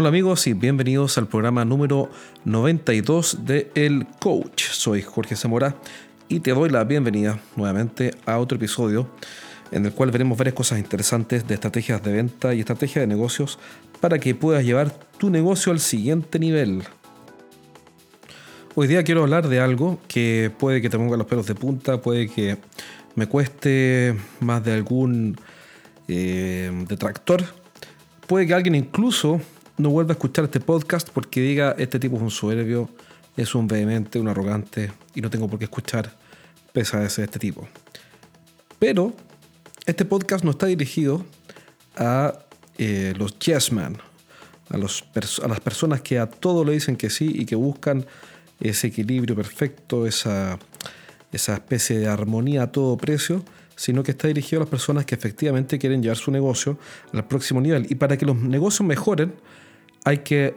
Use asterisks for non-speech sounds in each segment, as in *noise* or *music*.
Hola amigos y bienvenidos al programa número 92 de El Coach. Soy Jorge Zamora y te doy la bienvenida nuevamente a otro episodio en el cual veremos varias cosas interesantes de estrategias de venta y estrategias de negocios para que puedas llevar tu negocio al siguiente nivel. Hoy día quiero hablar de algo que puede que te ponga los pelos de punta, puede que me cueste más de algún eh, detractor, puede que alguien incluso no vuelva a escuchar este podcast porque diga este tipo es un soberbio, es un vehemente, un arrogante y no tengo por qué escuchar pesadas de este tipo. Pero este podcast no está dirigido a eh, los yes men, a, los a las personas que a todo le dicen que sí y que buscan ese equilibrio perfecto, esa, esa especie de armonía a todo precio, sino que está dirigido a las personas que efectivamente quieren llevar su negocio al próximo nivel. Y para que los negocios mejoren, hay que,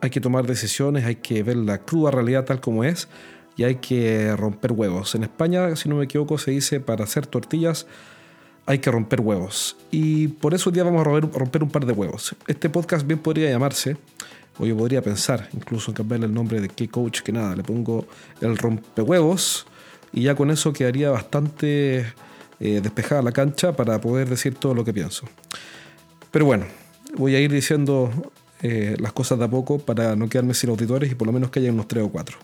hay que tomar decisiones, hay que ver la cruda realidad tal como es y hay que romper huevos. En España, si no me equivoco, se dice para hacer tortillas hay que romper huevos. Y por eso hoy día vamos a romper, un par de huevos. Este podcast bien podría llamarse, o yo podría pensar, incluso en cambiarle el nombre de qué coach que nada, le pongo el rompehuevos y ya con eso quedaría bastante eh, despejada la cancha para poder decir todo lo que pienso. Pero bueno, voy a ir diciendo eh, las cosas de a poco para no quedarme sin auditores y por lo menos que haya unos tres o cuatro.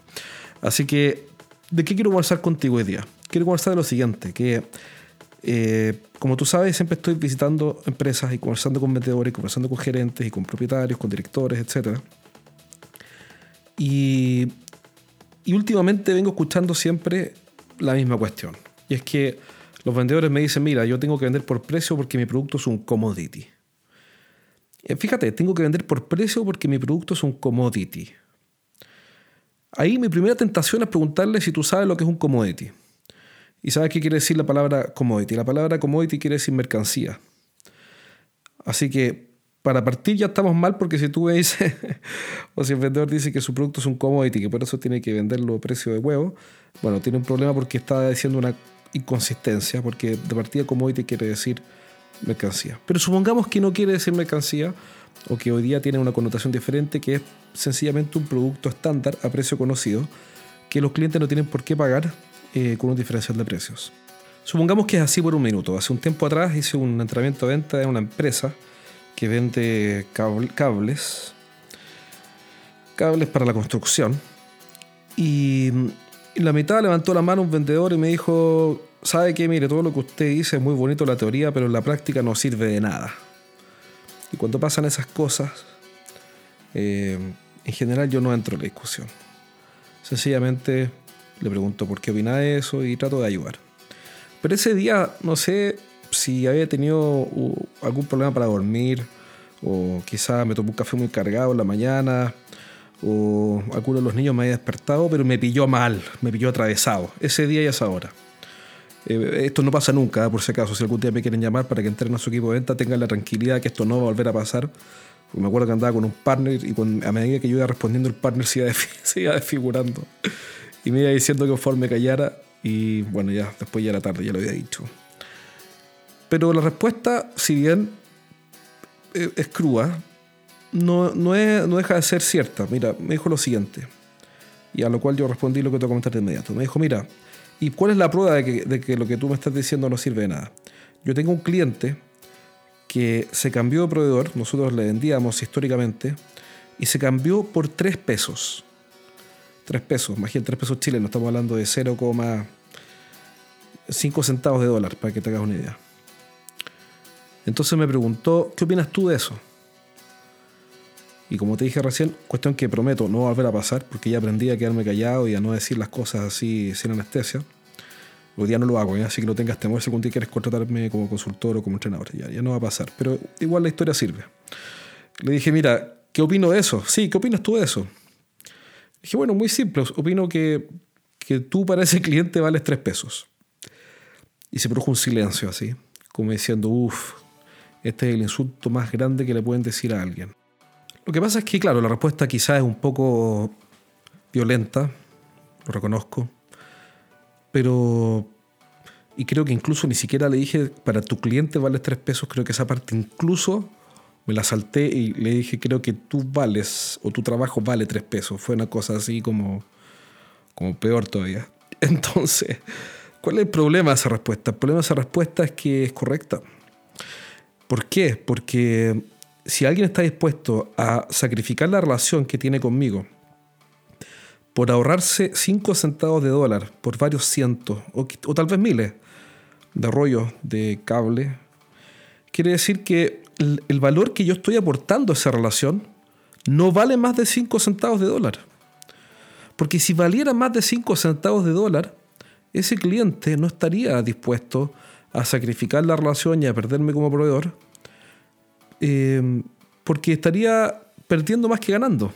Así que, ¿de qué quiero conversar contigo hoy día? Quiero conversar de lo siguiente, que eh, como tú sabes, siempre estoy visitando empresas y conversando con vendedores, conversando con gerentes y con propietarios, con directores, etc. Y, y últimamente vengo escuchando siempre la misma cuestión. Y es que los vendedores me dicen, mira, yo tengo que vender por precio porque mi producto es un commodity. Eh, fíjate, tengo que vender por precio porque mi producto es un commodity. Ahí mi primera tentación es preguntarle si tú sabes lo que es un commodity. ¿Y sabes qué quiere decir la palabra commodity? La palabra commodity quiere decir mercancía. Así que para partir ya estamos mal porque si tú me dices, *laughs* o si el vendedor dice que su producto es un commodity, que por eso tiene que venderlo a precio de huevo, bueno, tiene un problema porque está diciendo una inconsistencia, porque de partida commodity quiere decir mercancía. Pero supongamos que no quiere decir mercancía o que hoy día tiene una connotación diferente, que es sencillamente un producto estándar a precio conocido, que los clientes no tienen por qué pagar eh, con un diferencial de precios. Supongamos que es así por un minuto. Hace un tiempo atrás hice un entrenamiento de venta de una empresa que vende cables, cables para la construcción. Y en la mitad levantó la mano un vendedor y me dijo, sabe que mire, todo lo que usted dice es muy bonito la teoría, pero en la práctica no sirve de nada. Y cuando pasan esas cosas, eh, en general yo no entro en la discusión. Sencillamente le pregunto por qué opina de eso y trato de ayudar. Pero ese día no sé si había tenido algún problema para dormir o quizá me tomó un café muy cargado en la mañana o alguno de los niños me había despertado, pero me pilló mal, me pilló atravesado, ese día y esa hora. Eh, esto no pasa nunca, ¿eh? por si acaso, si algún día me quieren llamar para que entren a su equipo de venta, tengan la tranquilidad que esto no va a volver a pasar. me acuerdo que andaba con un partner y a medida que yo iba respondiendo, el partner se *laughs* se iba desfigurando. Y me iba diciendo que conforme callara, y bueno, ya después ya era tarde, ya lo había dicho. Pero la respuesta, si bien eh, es cruda, no, no, no deja de ser cierta. Mira, me dijo lo siguiente, y a lo cual yo respondí lo que te voy a comentar de inmediato. Me dijo, mira, ¿y cuál es la prueba de que, de que lo que tú me estás diciendo no sirve de nada? Yo tengo un cliente que se cambió de proveedor, nosotros le vendíamos históricamente, y se cambió por tres pesos. 3 pesos, imagínate 3 pesos chilenos, estamos hablando de 0,5 centavos de dólar, para que te hagas una idea. Entonces me preguntó, ¿qué opinas tú de eso? Y como te dije recién, cuestión que prometo no volver a pasar, porque ya aprendí a quedarme callado y a no decir las cosas así sin anestesia. Hoy día no lo hago, así que no tengas temor si algún día quieres contratarme como consultor o como entrenador. Ya, no va a pasar, pero igual la historia sirve. Le dije, mira, ¿qué opino de eso? Sí, ¿qué opinas tú de eso? Dije, bueno, muy simple, opino que, que tú para ese cliente vales tres pesos. Y se produjo un silencio así, como diciendo, uff, este es el insulto más grande que le pueden decir a alguien. Lo que pasa es que, claro, la respuesta quizás es un poco violenta, lo reconozco, pero... Y creo que incluso ni siquiera le dije, para tu cliente vales tres pesos, creo que esa parte incluso me la salté y le dije, creo que tú vales, o tu trabajo vale tres pesos. Fue una cosa así como, como peor todavía. *laughs* Entonces, ¿cuál es el problema de esa respuesta? El problema de esa respuesta es que es correcta. ¿Por qué? Porque si alguien está dispuesto a sacrificar la relación que tiene conmigo por ahorrarse 5 centavos de dólar por varios cientos o, tal vez miles de rollos de cable, quiere decir que el, valor que yo estoy aportando a esa relación no vale más de 5 centavos de dólar. Porque si valiera más de 5 centavos de dólar, ese cliente no estaría dispuesto a sacrificar la relación y a perderme como proveedor, eh, porque estaría perdiendo más que ganando.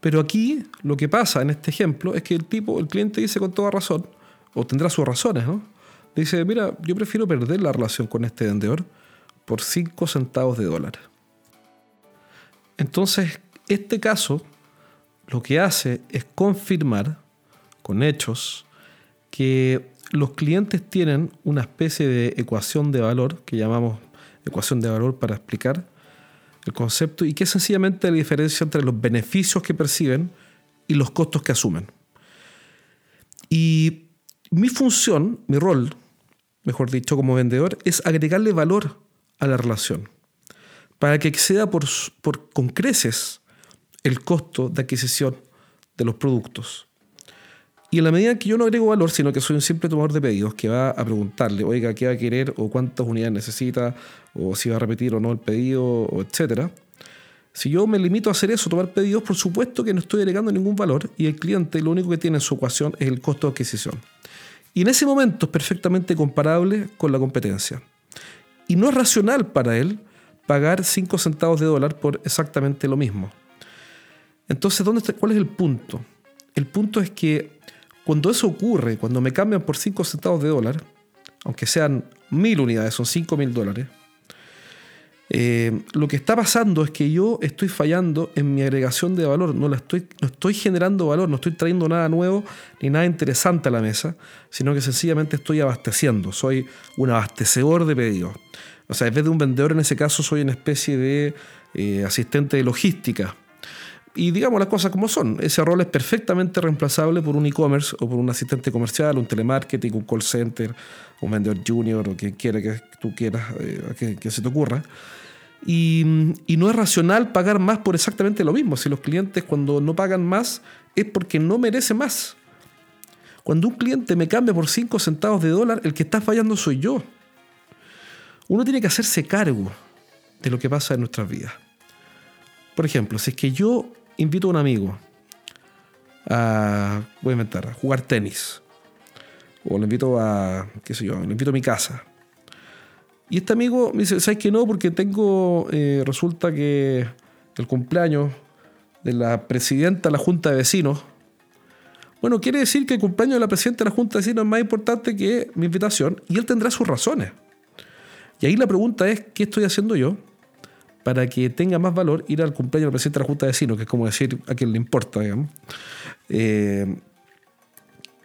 Pero aquí lo que pasa en este ejemplo es que el tipo, el cliente dice con toda razón, o tendrá sus razones, ¿no? Dice, mira, yo prefiero perder la relación con este vendedor por 5 centavos de dólar. Entonces, este caso lo que hace es confirmar con hechos que los clientes tienen una especie de ecuación de valor que llamamos ecuación de valor para explicar el concepto y que es sencillamente la diferencia entre los beneficios que perciben y los costos que asumen. Y mi función, mi rol, mejor dicho, como vendedor, es agregarle valor a la relación, para que exceda por, por, con creces el costo de adquisición de los productos. Y en la medida que yo no agrego valor, sino que soy un simple tomador de pedidos que va a preguntarle, oiga, ¿qué va a querer? o cuántas unidades necesita, o si va a repetir o no el pedido, o etcétera. Si yo me limito a hacer eso, tomar pedidos, por supuesto que no estoy agregando ningún valor y el cliente lo único que tiene en su ecuación es el costo de adquisición. Y en ese momento es perfectamente comparable con la competencia. Y no es racional para él pagar 5 centavos de dólar por exactamente lo mismo. Entonces, ¿dónde ¿cuál es el punto? El punto es que cuando eso ocurre, cuando me cambian por 5 centavos de dólar, aunque sean mil unidades, son 5 mil dólares, eh, lo que está pasando es que yo estoy fallando en mi agregación de valor, no, la estoy, no estoy generando valor, no estoy trayendo nada nuevo ni nada interesante a la mesa, sino que sencillamente estoy abasteciendo, soy un abastecedor de pedidos. O sea, en vez de un vendedor en ese caso, soy una especie de eh, asistente de logística. Y digamos las cosas como son. Ese rol es perfectamente reemplazable por un e-commerce o por un asistente comercial, un telemarketing, un call center, un vendedor junior o quien quiera que tú quieras eh, que se te ocurra. Y, no es racional pagar más por exactamente lo mismo. Si los clientes cuando no pagan más es porque no merece más. Cuando un cliente me cambia por 5 centavos de dólar, el que está fallando soy yo. Uno tiene que hacerse cargo de lo que pasa en nuestras vidas. Por ejemplo, si es que yo invito a un amigo a, voy a inventar, a jugar tenis, o lo invito a, qué sé yo, lo invito a mi casa, y este amigo me dice, ¿sabes que no? Porque tengo, eh, resulta que el cumpleaños de la presidenta de la Junta de Vecinos, bueno, quiere decir que el cumpleaños de la presidenta de la Junta de Vecinos es más importante que mi invitación y él tendrá sus razones. Y ahí la pregunta es, ¿qué estoy haciendo yo para que tenga más valor ir al cumpleaños de la presidenta de la Junta de Vecinos, que es como decir a quien le importa, digamos? Eh,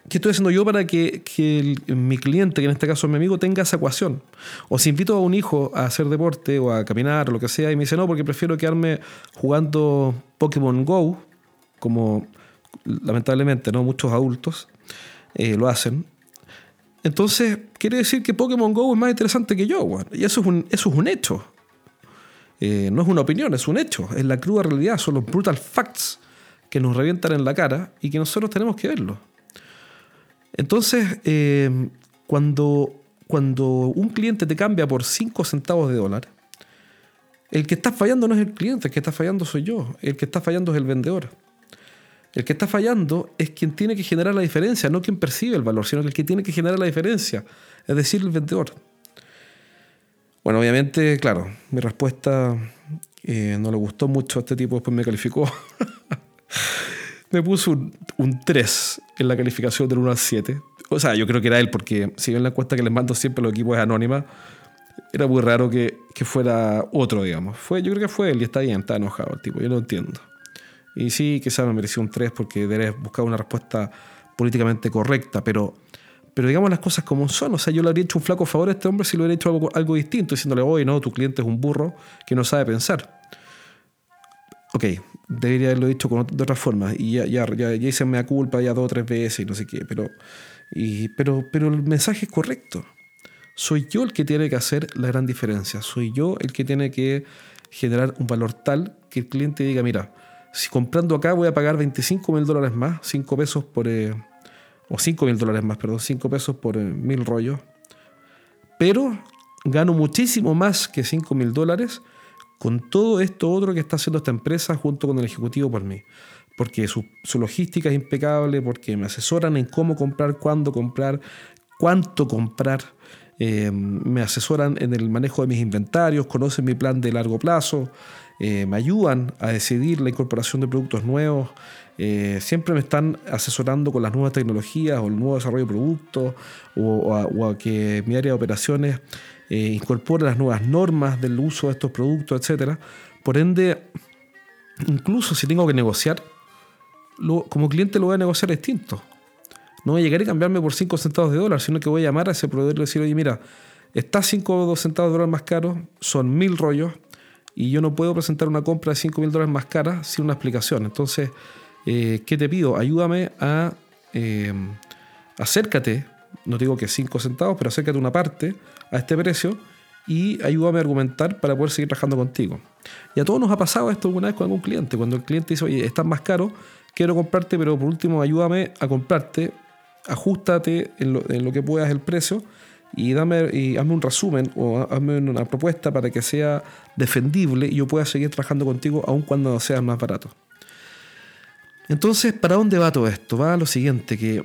¿Qué estoy haciendo yo para que, mi cliente, que en este caso es mi amigo, tenga esa ecuación? O si invito a un hijo a hacer deporte o a caminar o lo que sea y me dice no, porque prefiero quedarme jugando Pokémon Go, como lamentablemente no muchos adultos eh, lo hacen. Entonces, quiere decir que Pokémon Go es más interesante que yo, y eso es un, eso es un hecho. Eh, no es una opinión, es un hecho, es la cruda realidad, son los brutal facts que nos revientan en la cara y que nosotros tenemos que verlo. Entonces, eh, cuando, cuando un cliente te cambia por 5 centavos de dólar, el que está fallando no es el cliente, el que está fallando soy yo, el que está fallando es el vendedor. El que está fallando es quien tiene que generar la diferencia, no quien percibe el valor, sino el que tiene que generar la diferencia, es decir, el vendedor. Bueno, obviamente, claro, mi respuesta eh, no le gustó mucho a este tipo, después me calificó. *laughs* me puso un, 3 en la calificación del 1 al 7. O sea, yo creo que era él, porque si ven la encuesta que les mando siempre los equipos es anónima, era muy raro que, fuera otro, digamos. Fue, yo creo que fue él y está bien, está enojado el tipo, yo lo entiendo. Y sí, quizás me mereció un 3 porque debes buscar una respuesta políticamente correcta, pero Pero digamos las cosas como son. O sea, yo le habría hecho un flaco favor a este hombre si le hubiera hecho algo, algo distinto, diciéndole, oye, no, tu cliente es un burro que no sabe pensar. Ok, debería haberlo dicho con, de otra forma. Y ya, ya, ya, ya hice mea culpa ya dos o tres veces y no sé qué. Pero, y, pero, pero el mensaje es correcto. Soy yo el que tiene que hacer la gran diferencia. Soy yo el que tiene que generar un valor tal que el cliente diga, mira, si comprando acá voy a pagar 25 mil dólares más, 5 pesos por... Eh, o 5 mil dólares más, perdón, 5 pesos por eh, mil rollos. Pero gano muchísimo más que 5 mil dólares con todo esto otro que está haciendo esta empresa junto con el ejecutivo por mí. Porque su, su logística es impecable, porque me asesoran en cómo comprar, cuándo comprar, cuánto comprar. Eh, me asesoran en el manejo de mis inventarios, conocen mi plan de largo plazo, eh, me ayudan a decidir la incorporación de productos nuevos, eh, siempre me están asesorando con las nuevas tecnologías o el nuevo desarrollo de productos o, a, que mi área de operaciones incorpore las nuevas normas del uso de estos productos, etc. Por ende, incluso si tengo que negociar, como cliente lo voy a negociar distinto no voy a llegar y cambiarme por 5 centavos de dólar, sino que voy a llamar a ese proveedor y decir, oye, mira, está 5 centavos de dólar más caro, son mil rollos, y yo no puedo presentar una compra de 5 mil dólares más cara sin una explicación. Entonces, eh, ¿qué te pido? Ayúdame a... Eh, acércate, no digo que 5 centavos, pero acércate una parte a este precio y ayúdame a argumentar para poder seguir trabajando contigo. Y a todos nos ha pasado esto alguna vez con algún cliente, cuando el cliente dice, oye, estás más caro, quiero comprarte, pero por último ayúdame a comprarte ajustate en lo, que puedas el precio y, dame, y hazme un resumen o hazme una propuesta para que sea defendible y yo pueda seguir trabajando contigo aun cuando sea más barato. Entonces, ¿para dónde va todo esto? Va a lo siguiente, que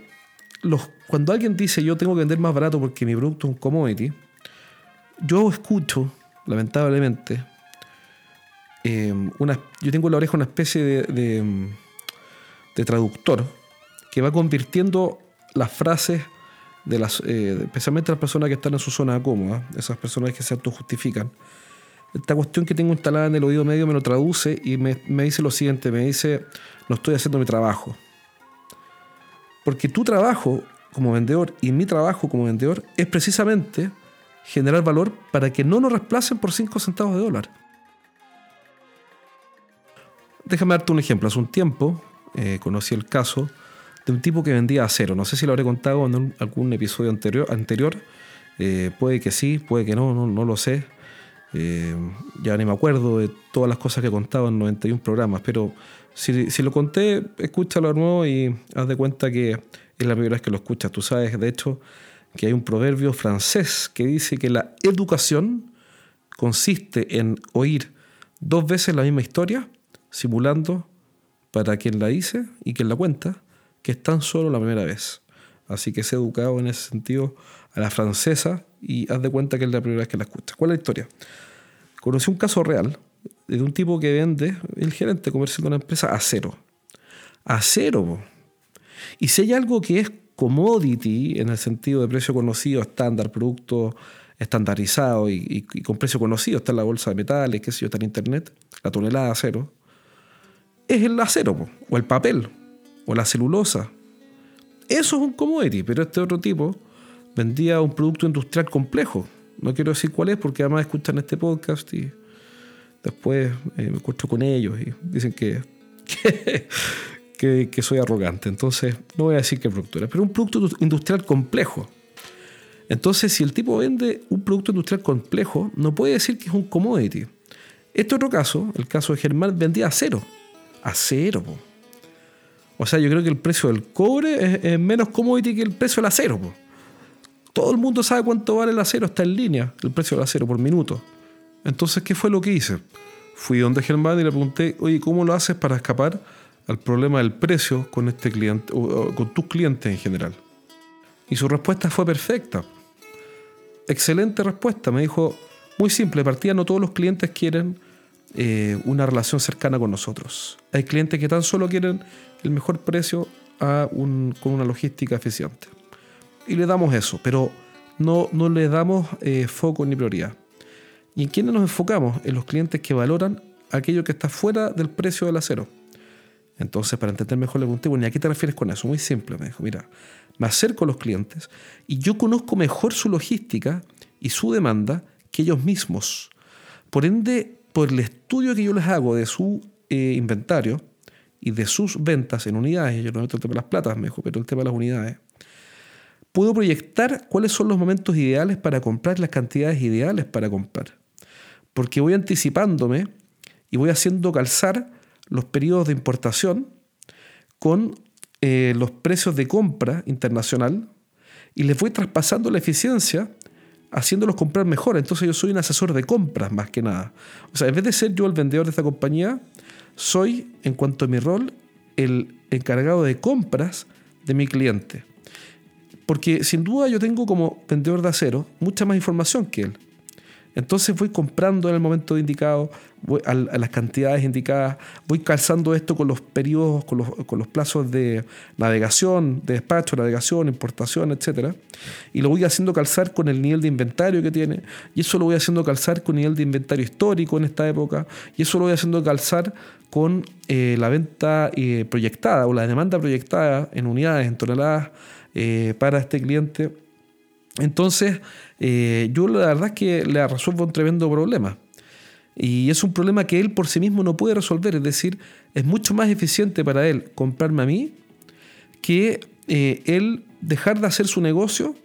los, cuando alguien dice yo tengo que vender más barato porque mi producto es un commodity, yo escucho, lamentablemente, eh, una, yo tengo en la oreja una especie de, de, de traductor que va convirtiendo las frases de las, eh, especialmente las personas que están en su zona cómoda, esas personas que se autojustifican. Esta cuestión que tengo instalada en el oído medio me lo traduce y me, dice lo siguiente, me dice, no estoy haciendo mi trabajo. Porque tu trabajo como vendedor y mi trabajo como vendedor es precisamente generar valor para que no nos reemplacen por 5 centavos de dólar. Déjame darte un ejemplo. Hace un tiempo eh, conocí el caso de un tipo que vendía acero. No sé si lo habré contado en algún episodio anterior. anterior. Eh, puede que sí, puede que no, no, lo sé. Eh, ya ni me acuerdo de todas las cosas que he contado en 91 programas, pero si, si, lo conté, escúchalo de nuevo y haz de cuenta que es la primera vez que lo escuchas. Tú sabes, de hecho, que hay un proverbio francés que dice que la educación consiste en oír dos veces la misma historia, simulando para quien la dice y quien la cuenta, que es tan solo la primera vez. Así que se educado en ese sentido a la francesa y haz de cuenta que es la primera vez que la escucha. ¿Cuál es la historia? Conocí un caso real de un tipo que vende, el gerente comercial de una empresa, acero. Acero. Y si hay algo que es commodity en el sentido de precio conocido, estándar, producto estandarizado y, con precio conocido, está en la bolsa de metales, qué sé yo, está en internet, la tonelada de acero, es el acero o el papel o la celulosa. Eso es un commodity, pero este otro tipo vendía un producto industrial complejo. No quiero decir cuál es porque además escuchan este podcast y después eh, me encuentro con ellos y dicen que, *laughs* que, que, soy arrogante. Entonces no voy a decir qué producto era, pero un producto industrial complejo. Entonces, si el tipo vende un producto industrial complejo, no puede decir que es un commodity. Este otro caso, el caso de Germán, vendía acero. Acero, po. O sea, yo creo que el precio del cobre es, menos commodity que el precio del acero. Todo el mundo sabe cuánto vale el acero, está en línea el precio del acero por minuto. Entonces, ¿qué fue lo que hice? Fui donde Germán y le pregunté, oye, ¿cómo lo haces para escapar al problema del precio con este cliente con tus clientes en general? Y su respuesta fue perfecta. Excelente respuesta. Me dijo, muy simple, partida no todos los clientes quieren eh, una relación cercana con nosotros. Hay clientes que tan solo quieren el mejor precio con una logística eficiente. Y le damos eso, pero no, no le damos eh, foco ni prioridad. ¿Y en quiénes nos enfocamos? En los clientes que valoran aquello que está fuera del precio del acero. Entonces, para entender mejor, le pregunté, bueno, ¿y a qué te refieres con eso? Muy simple, me dijo, mira, me acerco a los clientes y yo conozco mejor su logística y su demanda que ellos mismos. Por ende, por el estudio que yo les hago de su eh, inventario y de sus ventas en unidades, yo no meto el tema de las platas, me dijo, pero el tema de las unidades, puedo proyectar cuáles son los momentos ideales para comprar, las cantidades ideales para comprar. Porque voy anticipándome y voy haciendo calzar los periodos de importación con eh, los precios de compra internacional y les voy traspasando la eficiencia haciéndolos comprar mejor. Entonces yo soy un asesor de compras más que nada. O sea, en vez de ser yo el vendedor de esta compañía, soy, en cuanto a mi rol, el encargado de compras de mi cliente. Porque sin duda yo tengo como vendedor de acero mucha más información que él. Entonces voy comprando en el momento indicado, a, las cantidades indicadas, voy calzando esto con los periodos, con los, con los, plazos de navegación, de despacho, navegación, importación, etc. Y lo voy haciendo calzar con el nivel de inventario que tiene, y eso lo voy haciendo calzar con el nivel de inventario histórico en esta época, y eso lo voy haciendo calzar con eh, la venta eh, proyectada o la demanda proyectada en unidades, en toneladas eh, para este cliente entonces, eh, yo la verdad es que le resuelvo un tremendo problema. Y es un problema que él por sí mismo no puede resolver. Es decir, es mucho más eficiente para él comprarme a mí que eh, él dejar de hacer su negocio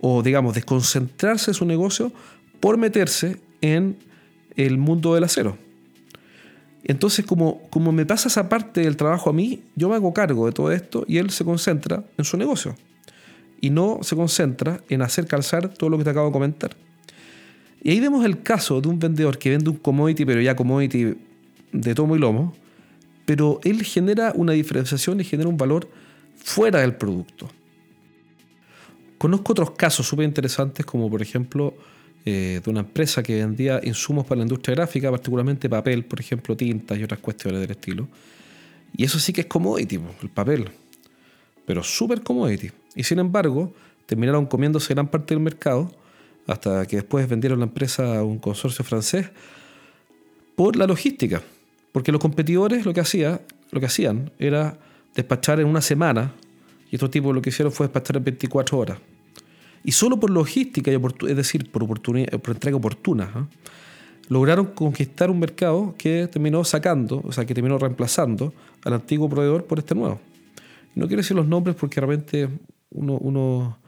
o, digamos, desconcentrarse de su negocio por meterse en el mundo del acero. Entonces, como, como me pasa esa parte del trabajo a mí, yo me hago cargo de todo esto y él se concentra en su negocio y no se concentra en hacer calzar todo lo que te acabo de comentar. Y ahí vemos el caso de un vendedor que vende un commodity, pero ya commodity de tomo y lomo, pero él genera una diferenciación y genera un valor fuera del producto. Conozco otros casos súper interesantes, como por ejemplo eh, de una empresa que vendía insumos para la industria gráfica, particularmente papel, por ejemplo, tintas y otras cuestiones del estilo. Y eso sí que es commodity, el papel, pero súper commodity. Y sin embargo, terminaron comiéndose gran parte del mercado hasta que después vendieron la empresa a un consorcio francés por la logística. Porque los competidores lo que, hacía, lo que hacían era despachar en una semana y estos tipos lo que hicieron fue despachar en 24 horas. Y solo por logística, es decir, por, entrega oportuna, ¿ah? lograron conquistar un mercado que terminó sacando, o sea, que terminó reemplazando al antiguo proveedor por este nuevo. No quiero decir los nombres porque realmente uno, uno,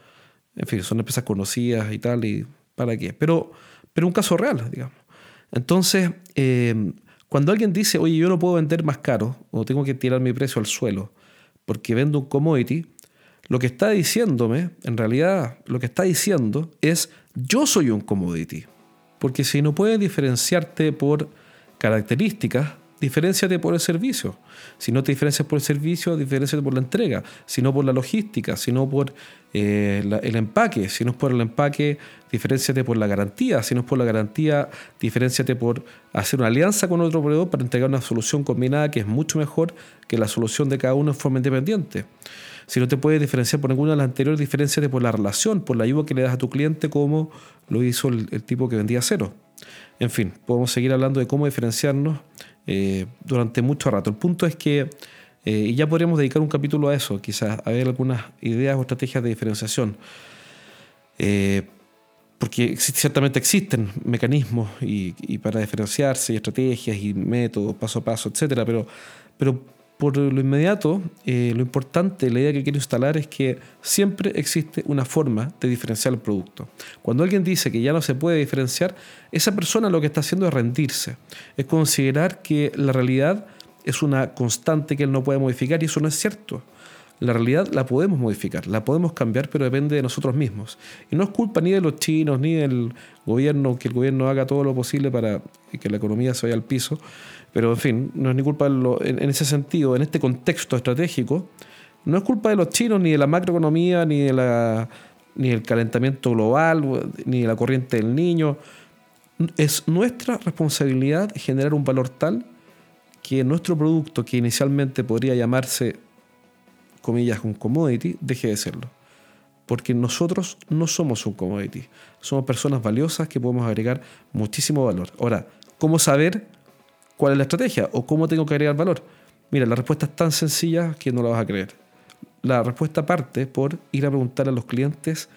en fin, son empresas conocidas y tal, y para qué. Pero, pero un caso real, digamos. Entonces, eh, cuando alguien dice, oye, yo no puedo vender más caro o tengo que tirar mi precio al suelo porque vendo un commodity, lo que está diciéndome, en realidad, lo que está diciendo es, yo soy un commodity. Porque si no puedes diferenciarte por características, diferenciate por el servicio. Si no te diferencias por el servicio, diferenciate por la entrega. Si no por la logística, si no por eh, el empaque. Si no es por el empaque, diferenciate por la garantía. Si no es por la garantía, diferenciate por hacer una alianza con otro proveedor para entregar una solución combinada que es mucho mejor que la solución de cada uno en forma independiente. Si no te puedes diferenciar por ninguna de las anteriores, diferenciate por la relación, por la ayuda que le das a tu cliente, como lo hizo el, el tipo que vendía cero. En fin, podemos seguir hablando de cómo diferenciarnos eh, durante mucho rato. El punto es que, eh, y ya podríamos dedicar un capítulo a eso, quizás a ver algunas ideas o estrategias de diferenciación. Eh, porque ciertamente existen mecanismos y, para diferenciarse, y estrategias y métodos paso a paso, etcétera, pero, pero por lo inmediato, lo importante, la idea que quiero instalar es que siempre existe una forma de diferenciar el producto. Cuando alguien dice que ya no se puede diferenciar, esa persona lo que está haciendo es rendirse, es considerar que la realidad es una constante que él no puede modificar y eso no es cierto. La realidad la podemos modificar, la podemos cambiar, pero depende de nosotros mismos. Y no es culpa ni de los chinos, ni del gobierno, que el gobierno haga todo lo posible para que la economía se vaya al piso. Pero, en fin, no es ni culpa en, ese sentido, en este contexto estratégico, no es culpa de los chinos, ni de la macroeconomía, ni, de la, ni del calentamiento global, ni de la corriente del niño es nuestra responsabilidad generar un valor tal que nuestro producto, que inicialmente podría llamarse, comillas, un commodity, deje de serlo. Porque nosotros no somos un commodity, somos personas valiosas que podemos agregar muchísimo valor. Ahora, ¿cómo saber cuál es la estrategia o cómo tengo que agregar valor? Mira, la respuesta es tan sencilla que no la vas a creer. La respuesta parte por ir a preguntar a los clientes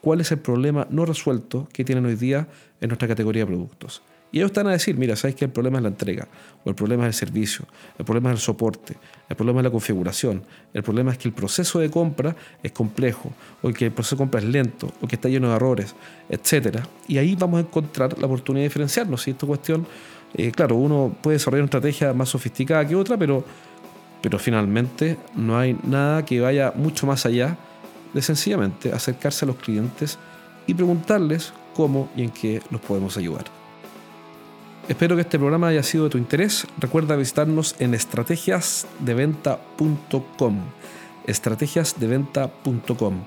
cuál es el problema no resuelto que tienen hoy día en nuestra categoría de productos. Y ellos están a decir, mira, sabes que el problema es la entrega, o el problema es el servicio, el problema es el soporte, el problema es la configuración, el problema es que el proceso de compra es complejo, o que el proceso de compra es lento, o que está lleno de errores, etc. Y ahí vamos a encontrar la oportunidad de diferenciarnos. Si esta cuestión, eh, claro, uno puede desarrollar una estrategia más sofisticada que otra, pero, pero finalmente no hay nada que vaya mucho más allá de sencillamente acercarse a los clientes y preguntarles cómo y en qué los podemos ayudar. Espero que este programa haya sido de tu interés. Recuerda visitarnos en estrategiasdeventa.com. Estrategiasdeventa.com.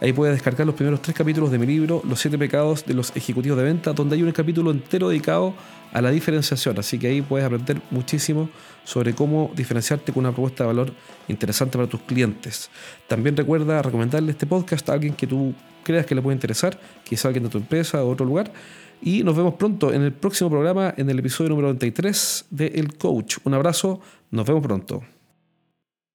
Ahí puedes descargar los primeros tres capítulos de mi libro, Los siete pecados de los ejecutivos de venta, donde hay un capítulo entero dedicado a la diferenciación. Así que ahí puedes aprender muchísimo sobre cómo diferenciarte con una propuesta de valor interesante para tus clientes. También recuerda recomendarle este podcast a alguien que tú creas que le puede interesar, quizá alguien de tu empresa o otro lugar. Y nos vemos pronto en el próximo programa, en el episodio número 93 de El Coach. Un abrazo, nos vemos pronto.